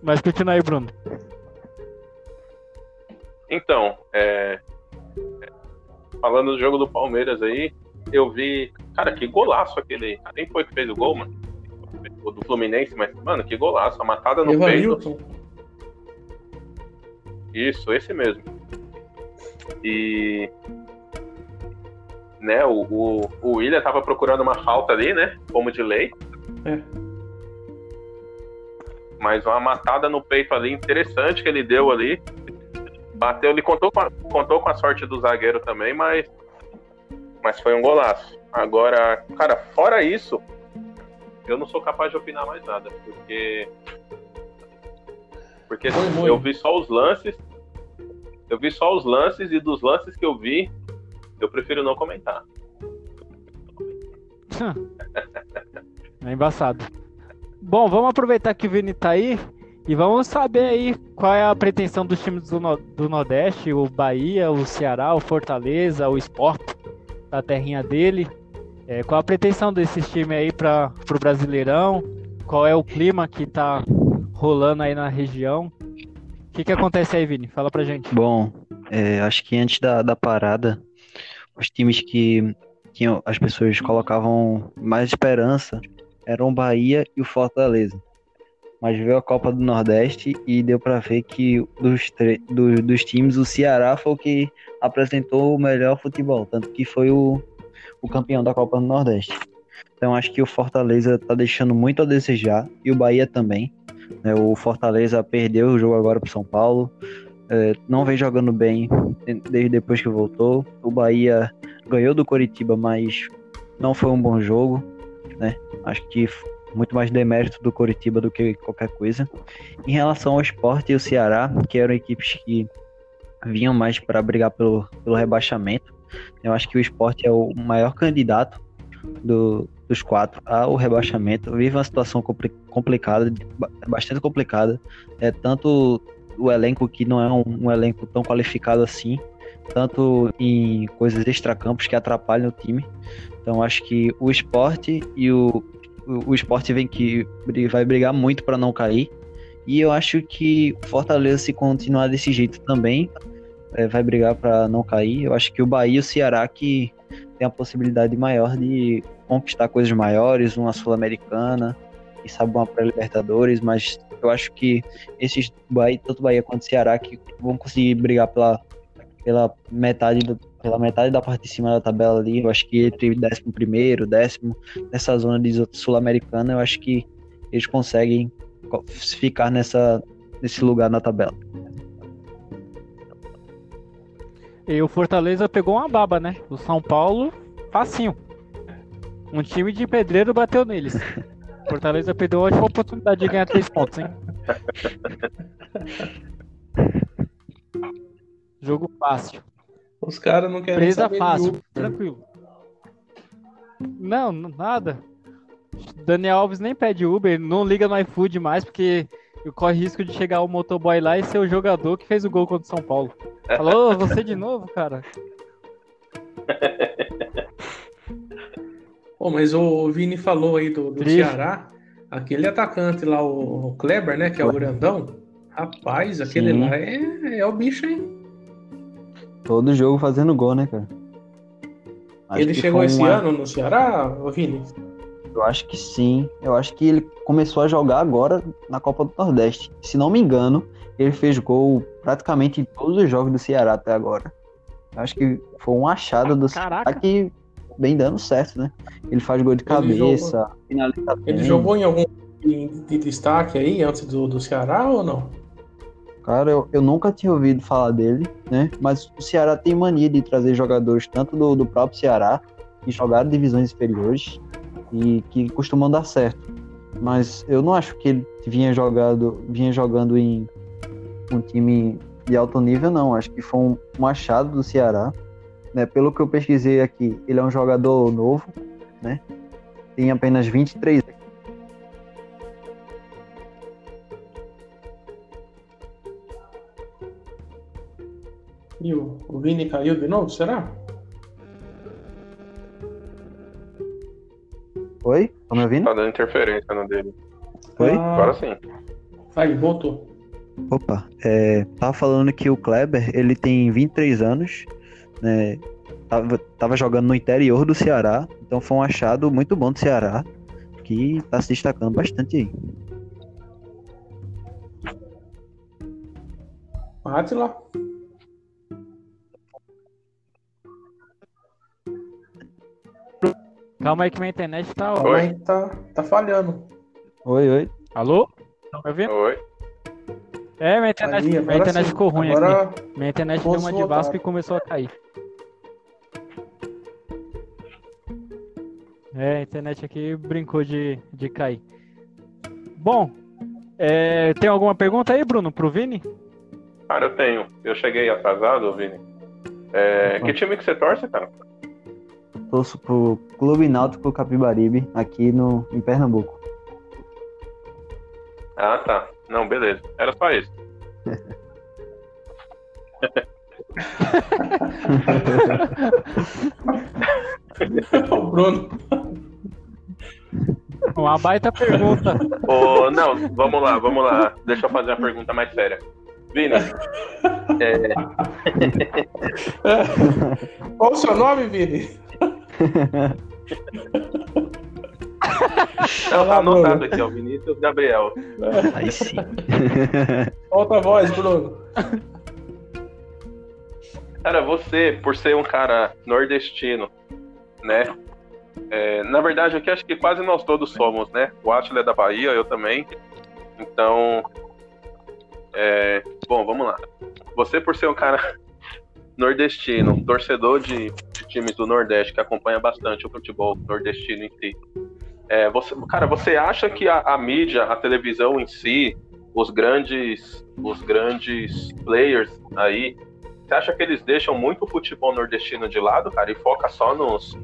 Mas continua aí, Bruno. Então, é... falando do jogo do Palmeiras aí, eu vi. Cara, que golaço aquele. Quem foi que fez o gol, mano? O do Fluminense, mas, mano, que golaço. A matada no Evanilton. peito. Isso, esse mesmo. E. Né, o, o, o William tava procurando uma falta ali, né? Como de lei. É. Mas uma matada no peito ali interessante que ele deu ali. Bateu, ele contou com a, contou com a sorte do zagueiro também, mas. Mas foi um golaço. Agora, cara, fora isso, eu não sou capaz de opinar mais nada, porque. Porque Foi ruim. eu vi só os lances. Eu vi só os lances e dos lances que eu vi, eu prefiro não comentar. É embaçado. Bom, vamos aproveitar que o Vini tá aí e vamos saber aí qual é a pretensão dos times do, no- do Nordeste, o Bahia, o Ceará, o Fortaleza, o Sport, da terrinha dele. É, qual a pretensão desses times aí para pro Brasileirão? Qual é o clima que tá rolando aí na região? O que que acontece aí, Vini? Fala pra gente. Bom, é, acho que antes da, da parada, os times que tinham, as pessoas colocavam mais esperança eram o Bahia e o Fortaleza. Mas veio a Copa do Nordeste e deu pra ver que dos, tre- do- dos times, o Ceará foi o que apresentou o melhor futebol, tanto que foi o, o campeão da Copa do Nordeste. Então acho que o Fortaleza tá deixando muito a desejar e o Bahia também. né? O Fortaleza perdeu o jogo agora pro São Paulo. É, não vem jogando bem desde depois que voltou. O Bahia ganhou do Coritiba, mas não foi um bom jogo, né? Acho que muito mais demérito do Coritiba do que qualquer coisa. Em relação ao Sport e o Ceará, que eram equipes que vinham mais para brigar pelo, pelo rebaixamento, eu acho que o Sport é o maior candidato do- dos quatro ao rebaixamento. Vive uma situação compli- complicada, ba- bastante complicada. É tanto o elenco que não é um, um elenco tão qualificado assim, tanto em coisas extracampos que atrapalham o time. Então acho que o esporte e o, o, o esporte vem que vai brigar muito para não cair. E eu acho que Fortaleza, se continuar desse jeito também, eh, vai brigar para não cair. Eu acho que o Bahia e o Ceará que tem a possibilidade maior de conquistar coisas maiores, uma Sul-Americana, e sabe uma pré-Libertadores, mas eu acho que esses Bahia, tanto Bahia quanto Ceará que vão conseguir brigar pela, pela metade do- pela metade da parte de cima da tabela ali, eu acho que entre décimo primeiro, décimo, nessa zona de sul-americana, eu acho que eles conseguem co- ficar nessa nesse lugar na tabela. E o Fortaleza pegou uma baba, né? O São Paulo, facinho. Um time de pedreiro bateu neles. Fortaleza perdeu a ótima oportunidade de ganhar três pontos, hein? Jogo fácil. Os caras não querem Presa saber fácil. Uber. Tranquilo. Não, nada. Daniel Alves nem pede Uber, não liga no iFood mais, porque corre risco de chegar o motoboy lá e ser o jogador que fez o gol contra o São Paulo. Falou, você de novo, cara? Pô, mas o Vini falou aí do, do Triste. Ceará, aquele atacante lá, o, o Kleber, né, que é o grandão. Rapaz, aquele Sim. lá é, é o bicho, hein? Todo jogo fazendo gol, né, cara? Acho Ele chegou esse uma- ano no Ceará, Vini? Eu acho que sim. Eu acho que ele começou a jogar agora na Copa do Nordeste. Se não me engano, ele fez gol praticamente em todos os jogos do Ceará até agora. Eu acho que foi um achado do Caraca. Ceará que vem dando certo, né? Ele faz gol de Ele cabeça, Ele bem. jogou em algum de, de destaque aí antes do, do Ceará ou não? Cara, eu, eu nunca tinha ouvido falar dele, né? Mas o Ceará tem mania de trazer jogadores tanto do, do próprio Ceará, que jogaram divisões inferiores e que costumam dar certo. Mas eu não acho que ele vinha, jogado, vinha jogando em um time de alto nível, não. Acho que foi um, um achado do Ceará. Né? Pelo que eu pesquisei aqui, ele é um jogador novo, né? Tem apenas 23 E o, o Vini caiu de novo, será? Oi? Tá me ouvindo? Tá dando interferência no dele. Oi? Ah, Agora sim. Aí, voltou. Opa, é, tava falando que o Kleber, ele tem 23 anos, né? tava, tava jogando no interior do Ceará, então foi um achado muito bom do Ceará, que tá se destacando bastante aí. Atila. Calma aí que minha internet tá. aí, tá, tá falhando. Oi, oi. Alô? Tá me ouvindo? Oi. É, minha internet, Aí, minha internet sim. ficou ruim aqui. Agora Minha internet deu uma de. Vasco e começou a cair. É, a internet aqui brincou de, de cair. Bom, é, tem alguma pergunta aí, Bruno, pro Vini? Cara, eu tenho. Eu cheguei atrasado, Vini. É, que time que você torce, cara? Torço pro Clube Náutico Capibaribe, aqui no, em Pernambuco. Ah, tá. Não, beleza. Era só isso. o Bruno. Uma baita pergunta. Ô, não, vamos lá, vamos lá. Deixa eu fazer uma pergunta mais séria. Vini, é, Qual o seu nome, Vini? não, tá anotado aqui, ó. Vinícius Gabriel. Aí sim. Solta a voz, Bruno. Cara, você, por ser um cara nordestino, né? é, na verdade, aqui acho que quase nós todos somos, né? O Atila é da Bahia, eu também. Então, é, bom, vamos lá. Você, por ser um cara nordestino, torcedor de, de times do Nordeste que acompanha bastante o futebol nordestino em si, é, você, cara, você acha que a, a mídia, a televisão em si, os grandes, os grandes players aí, você acha que eles deixam muito o futebol nordestino de lado, cara, e foca só nos,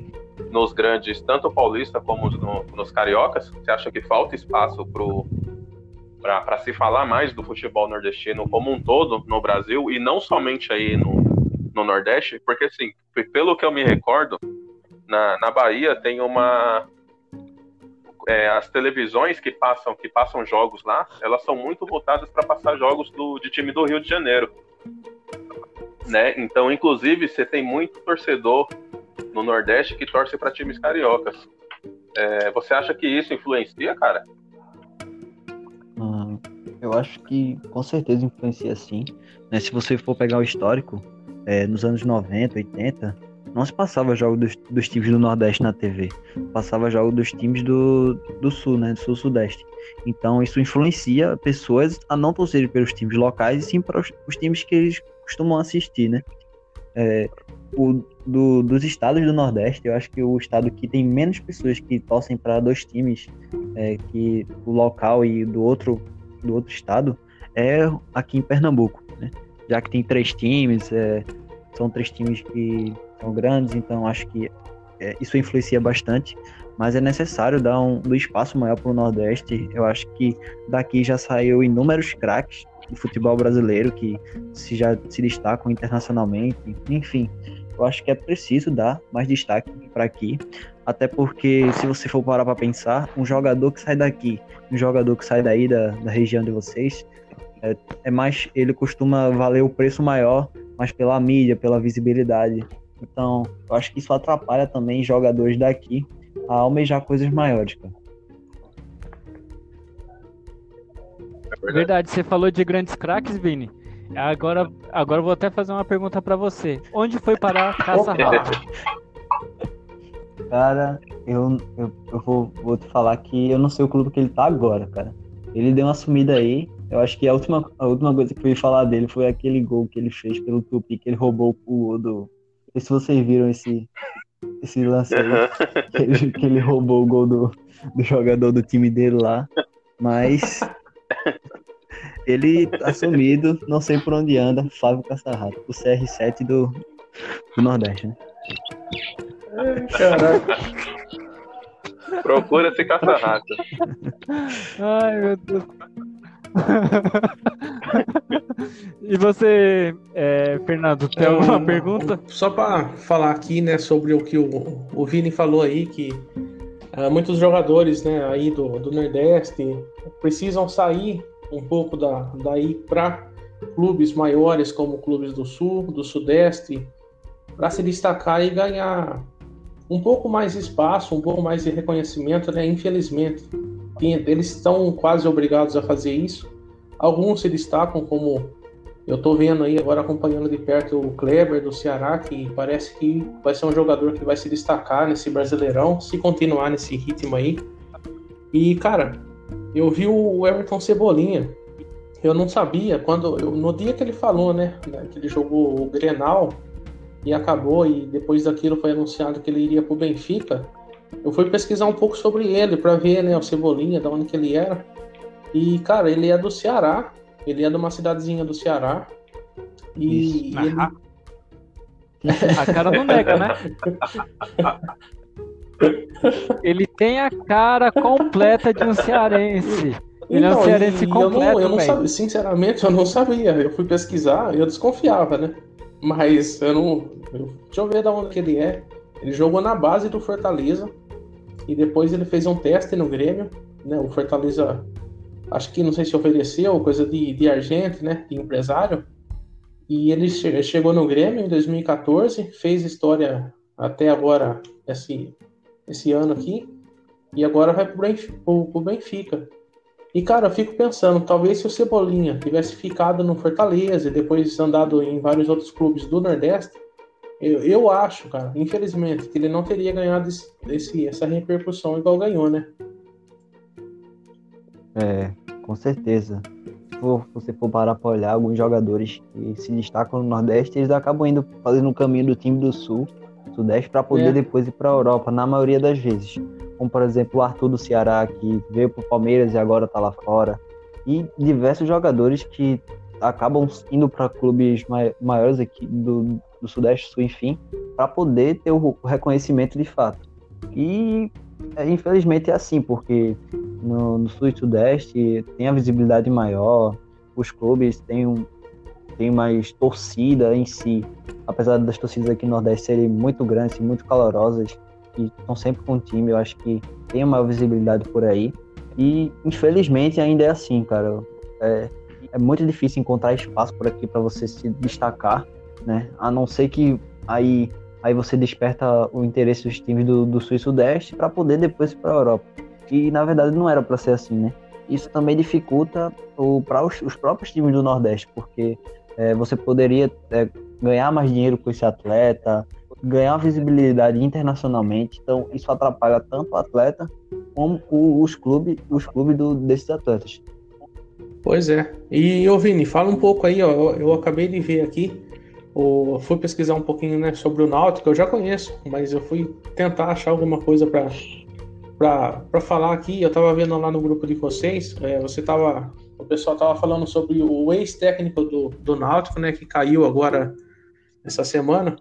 nos grandes, tanto paulista como no- nos cariocas? Você acha que falta espaço para se falar mais do futebol nordestino como um todo no Brasil e não somente aí no, no Nordeste? Porque, assim, pelo que eu me recordo, na, na Bahia tem uma. É, as televisões que passam que passam jogos lá, elas são muito voltadas para passar jogos do, de time do Rio de Janeiro. Né? Então, inclusive, você tem muito torcedor no Nordeste que torce para times cariocas. É, você acha que isso influencia, cara? Ah, eu acho que com certeza influencia sim. Né? Se você for pegar o histórico, é, nos anos 90, 80, não se passava jogo dos, dos times do Nordeste na TV. Passava jogo dos times do, do Sul, né? Do Sul-Sudeste. Então isso influencia pessoas a não torcerem pelos times locais e sim para os, os times que eles costumam assistir, né? É, o, do- dos estados do Nordeste, eu acho que o estado que tem menos pessoas que torcem para dois times é, que o local e do outro do outro estado é aqui em Pernambuco, né? Já que tem três times, é, são três times que são grandes, então acho que é, isso influencia bastante, mas é necessário dar um, um espaço maior para o Nordeste. Eu acho que daqui já saiu inúmeros craques do futebol brasileiro que se já se destacam internacionalmente, enfim. Eu acho que é preciso dar mais destaque para aqui, até porque se você for parar para pensar, um jogador que sai daqui, um jogador que sai daí da, da região de vocês, é, é mais, ele costuma valer o preço maior, mas pela mídia, pela visibilidade. Então, eu acho que isso atrapalha também jogadores daqui a almejar coisas maiores, cara. É Verdade, você falou de grandes craques, Vini. Agora, agora eu vou até fazer uma pergunta pra você. Onde foi parar a caça rato? Cara, eu, eu, eu vou, vou te falar que eu não sei o clube que ele tá agora, cara. Ele deu uma sumida aí. Eu acho que a última, a última coisa que eu ia falar dele foi aquele gol que ele fez pelo Tupi, que ele roubou o gol do. Não sei se vocês viram esse, esse lance aí. que ele, que ele roubou o gol do, do jogador do time dele lá. Mas ele tá sumido, não sei por onde anda, Flávio Caçarrato, o CR7 do, do Nordeste, né? Caraca. Procura esse caça-rato. Ai, meu Deus. e você, é, Fernando, tem alguma Um, pergunta? Só para falar aqui, né, sobre o que o, o Vini falou aí, que ah, muitos jogadores, né, aí do, do Nordeste precisam sair um pouco da, daí para clubes maiores como clubes do Sul, do Sudeste, para se destacar e ganhar um pouco mais de espaço, um pouco mais de reconhecimento, né? Infelizmente, eles estão quase obrigados a fazer isso. Alguns se destacam, como eu estou vendo aí agora acompanhando de perto o Kleber do Ceará, que parece que vai ser um jogador que vai se destacar nesse Brasileirão, se continuar nesse ritmo aí. E cara, eu vi o Everton Cebolinha. Eu não sabia quando eu, no dia que ele falou, né, que ele jogou o Grenal e acabou e depois daquilo foi anunciado que ele iria para o Benfica. Eu fui pesquisar um pouco sobre ele para ver, né, o Cebolinha, da onde que ele era. E cara, ele é do Ceará. Ele é de uma cidadezinha do Ceará. E, Isso. ele... A cara não nega, né? Ele tem a cara completa de um cearense. Ele é um Então, cearense completo, eu não, eu não sabia, sinceramente, eu não sabia. Eu fui pesquisar, eu desconfiava, né? Mas eu não. eu- deixa eu ver de onde que ele é. Ele jogou na base do Fortaleza. E depois ele fez um teste no Grêmio. Né? O Fortaleza, acho que não sei se ofereceu, coisa de, de agente, né? De empresário. E ele che- chegou no Grêmio em 2014, fez história até agora, esse, esse ano aqui. E agora vai pro Benf- pro- pro Benfica. E, cara, eu fico pensando, talvez se o Cebolinha tivesse ficado no Fortaleza e depois andado em vários outros clubes do Nordeste, eu, eu acho, cara, infelizmente, que ele não teria ganhado esse, esse- essa repercussão igual ganhou, né? É, com certeza. Se for- você for parar para olhar alguns jogadores que se destacam no Nordeste, eles acabam indo fazendo o caminho do time do Sul, Sudeste, para poder É. depois ir para a Europa, na maioria das vezes. Como, por exemplo, o Arthur do Ceará, que veio para o Palmeiras e agora está lá fora. E diversos jogadores que acabam indo para clubes mai- maiores aqui do, do Sudeste, Sul, enfim, para poder ter o reconhecimento de fato. E é, infelizmente é assim, porque no, no Sul e Sudeste tem a visibilidade maior, os clubes têm, um, têm mais torcida em si, apesar das torcidas aqui no Nordeste serem muito grandes muito calorosas, e estão sempre com o time, eu acho que tem uma visibilidade por aí. E infelizmente ainda é assim, cara. É, é muito difícil encontrar espaço por aqui para você se destacar, né? A não ser que aí, aí você desperta o interesse dos times do, do Sul e Sudeste para poder depois ir para a Europa. E na verdade não era para ser assim, né? Isso também dificulta para os, os próprios times do Nordeste, porque é, você poderia é, ganhar mais dinheiro com esse atleta, ganhar visibilidade internacionalmente. Então isso atrapalha tanto o atleta como o- os clubes, os clubes do, desses atletas. Pois é. E, ô Vini, fala um pouco aí, ó. Eu, eu acabei de ver aqui, o, fui pesquisar um pouquinho né, sobre o Náutico, eu já conheço, mas eu fui tentar achar alguma coisa para para falar aqui. Eu tava vendo lá no grupo de vocês, é, você tava. O pessoal tava falando sobre o ex-técnico do, do Náutico, né? Que caiu agora essa semana.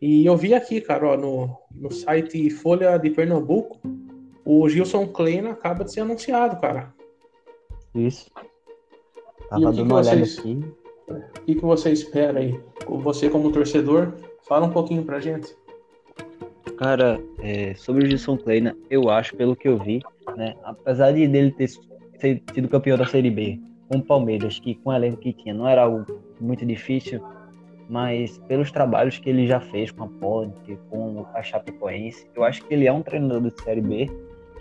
E eu vi aqui, cara, ó, no, no site Folha de Pernambuco, o Gilson Kleina acaba de ser anunciado, cara. Isso. Tava dando uma olhada vocês- aqui. O que, que você espera aí? Você como torcedor, fala um pouquinho pra gente. Cara, é, sobre o Gilson Kleina, eu acho, pelo que eu vi, né, apesar de dele ter sido campeão da Série B com o Palmeiras, que com o elenco que tinha não era algo muito difícil, mas pelos trabalhos que ele já fez com a Ponte, com a Chapecoense, eu acho que ele é um treinador de Série B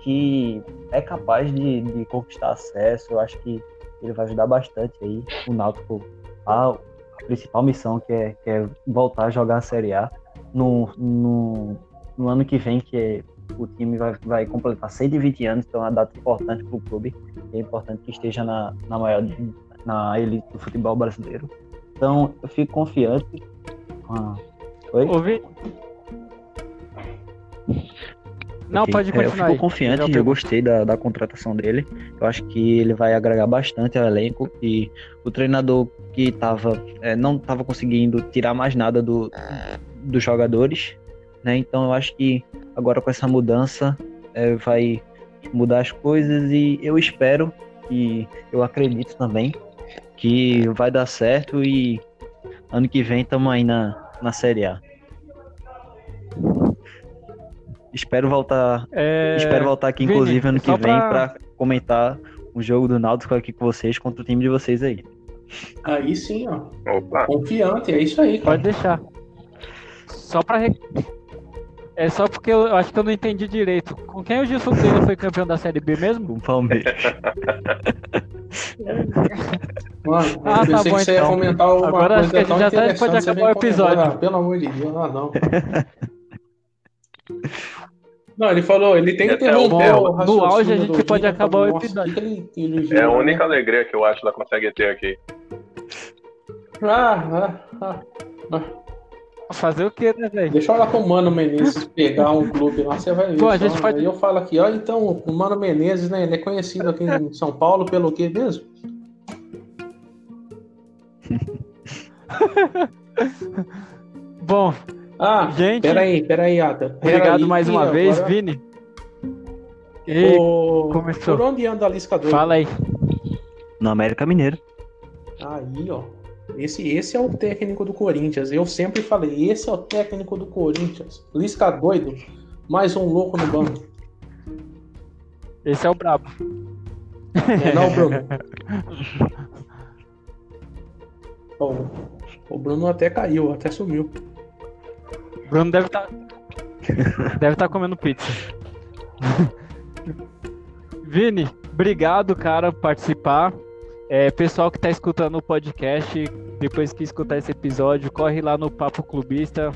que é capaz de, de conquistar acesso, eu acho que ele vai ajudar bastante aí o Náutico a, principal missão que é, que é voltar a jogar a Série A no, no, no ano que vem, que o time vai, vai completar 120 anos, então é uma data importante para o clube. É importante que esteja na, na maior na elite do futebol brasileiro. Então eu fico confiante. Ah, oi? Ouvi? Não, pode É, eu continuar. fico confiante, eu pegou. gostei da, da contratação dele. Eu acho que ele vai agregar bastante ao elenco e o treinador que tava, é, não estava conseguindo tirar mais nada do, dos jogadores, né? Então eu acho que agora com essa mudança é, vai mudar as coisas e eu espero e eu acredito também que vai dar certo e ano que vem estamos aí na, na Série A. Espero voltar É, Espero voltar aqui, Vini, inclusive, ano que só vem, pra- pra comentar o jogo do Náutico aqui com vocês, contra o time de vocês aí. Aí sim, ó. Opa, Confiante, é isso aí, cara. Pode deixar. só pra. re- É só porque eu, acho que eu não entendi direito. Com quem o Gilson Taylor foi campeão da Série B mesmo? Com o Palmeiras. Mano, Ah, tá bom, que você ia então. Agora acho coisa que a gente tão já tá- interessante, pode acabar o episódio. comentar, pelo amor de Deus, ah, não. Não, ele falou, ele tem que interromper o- o no auge a gente pode Dino, acabar o episódio. que que que É a única né? alegria que eu acho que ela consegue ter aqui. Ah, ah, ah, ah. Fazer o quê, né, velho? Deixa eu lá com o Mano Menezes pegar um clube lá, você vai ver. Pô, a gente pode- Aí eu falo aqui, ó, então, o Mano Menezes, né, ele é conhecido aqui em São Paulo pelo quê mesmo? Bom, Ah, Gente, peraí, peraí, Ata. Pera obrigado aí mais uma vez, agora- Vini. E Ô, começou. Por onde anda a Lisca doido? fala aí. No América Mineiro. Aí, ó. Esse, esse é o técnico do Corinthians. Eu sempre falei, esse é o técnico do Corinthians. Lisca doido, mais um louco no banco. Esse é o brabo. É não, Bruno? Ó, o Bruno até caiu, até sumiu. Bruno deve estar. deve estar comendo pizza. Vini, obrigado, cara, por participar. É, pessoal que tá escutando o podcast, depois que escutar esse episódio, corre lá no Papo Clubista,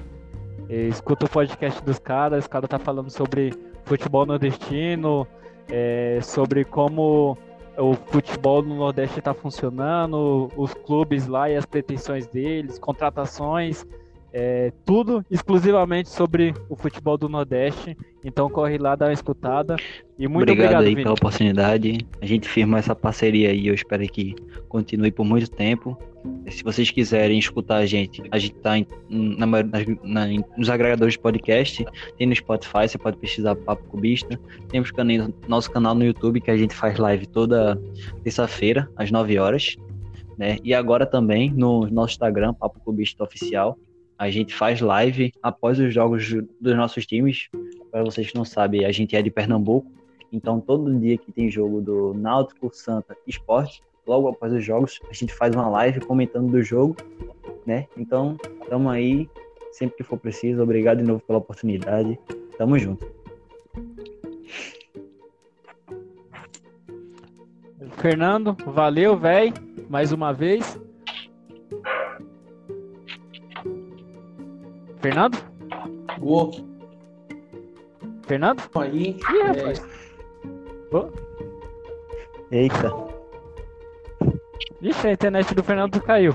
é, escuta o podcast dos caras. Os caras tá falando sobre futebol nordestino, é, sobre como o futebol no Nordeste está funcionando, os clubes lá e as pretensões deles, contratações, é, tudo exclusivamente sobre o futebol do Nordeste. Então corre lá, dá uma escutada. E muito obrigado, obrigado, aí Vini. pela oportunidade. A gente firma essa parceria aí, eu espero que continue por muito tempo. Se vocês quiserem escutar a gente, a gente tá em- na na- nos agregadores de podcast, tem no Spotify, você pode pesquisar Papo Cubista. Temos cana- nosso canal no YouTube que a gente faz live toda terça-feira, às 9 horas. Né? E agora também no nosso Instagram, Papo Cubista Oficial. A gente faz live após os jogos dos nossos times. Para vocês que não sabem, a gente é de Pernambuco. Então, todo dia que tem jogo do Náutico, Santa Esporte, logo após os jogos, a gente faz uma live comentando do jogo, né? Então, tamo aí, sempre que for preciso. Obrigado de novo pela oportunidade. Tamo junto. Fernando, valeu, véi, mais uma vez. Fernando? Gol Fernando? aí. Ih, é, rapaz. Eita, Ixi, a internet do Fernando caiu.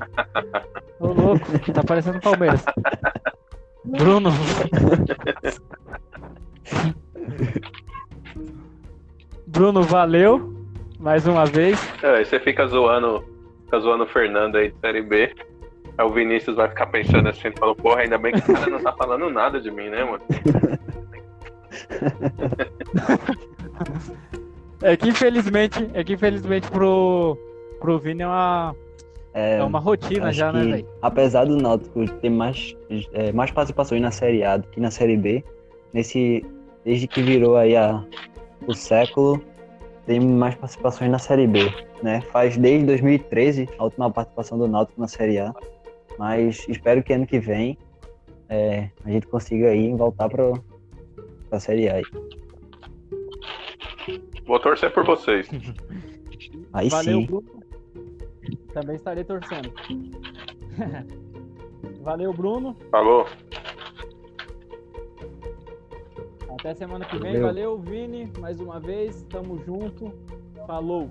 Ô louco, tá parecendo Palmeiras. Bruno. Bruno, valeu. Mais uma vez. É, aí você fica zoando, fica zoando o Fernando aí de Série B. Aí o Vinícius vai ficar pensando assim, falou, porra, ainda bem que o cara não tá falando nada de mim, né, mano? É que infelizmente, é que infelizmente pro, pro Vini é uma, é, é uma rotina já, né, velho? apesar do Náutico ter mais, é, mais participações na Série A do que na Série B, nesse, desde que virou aí a, o século, tem mais participações na Série B, né? Faz desde 2013 a última participação do Náutico na Série A, mas espero que ano que vem é, a gente consiga aí voltar para a Série A. aí. Vou torcer por vocês. Aí Valeu, sim. Bruno. Também estarei torcendo. Valeu, Bruno. Falou? Até semana que vem. Valeu. Valeu, Vini. Mais uma vez. Tamo junto. Falou.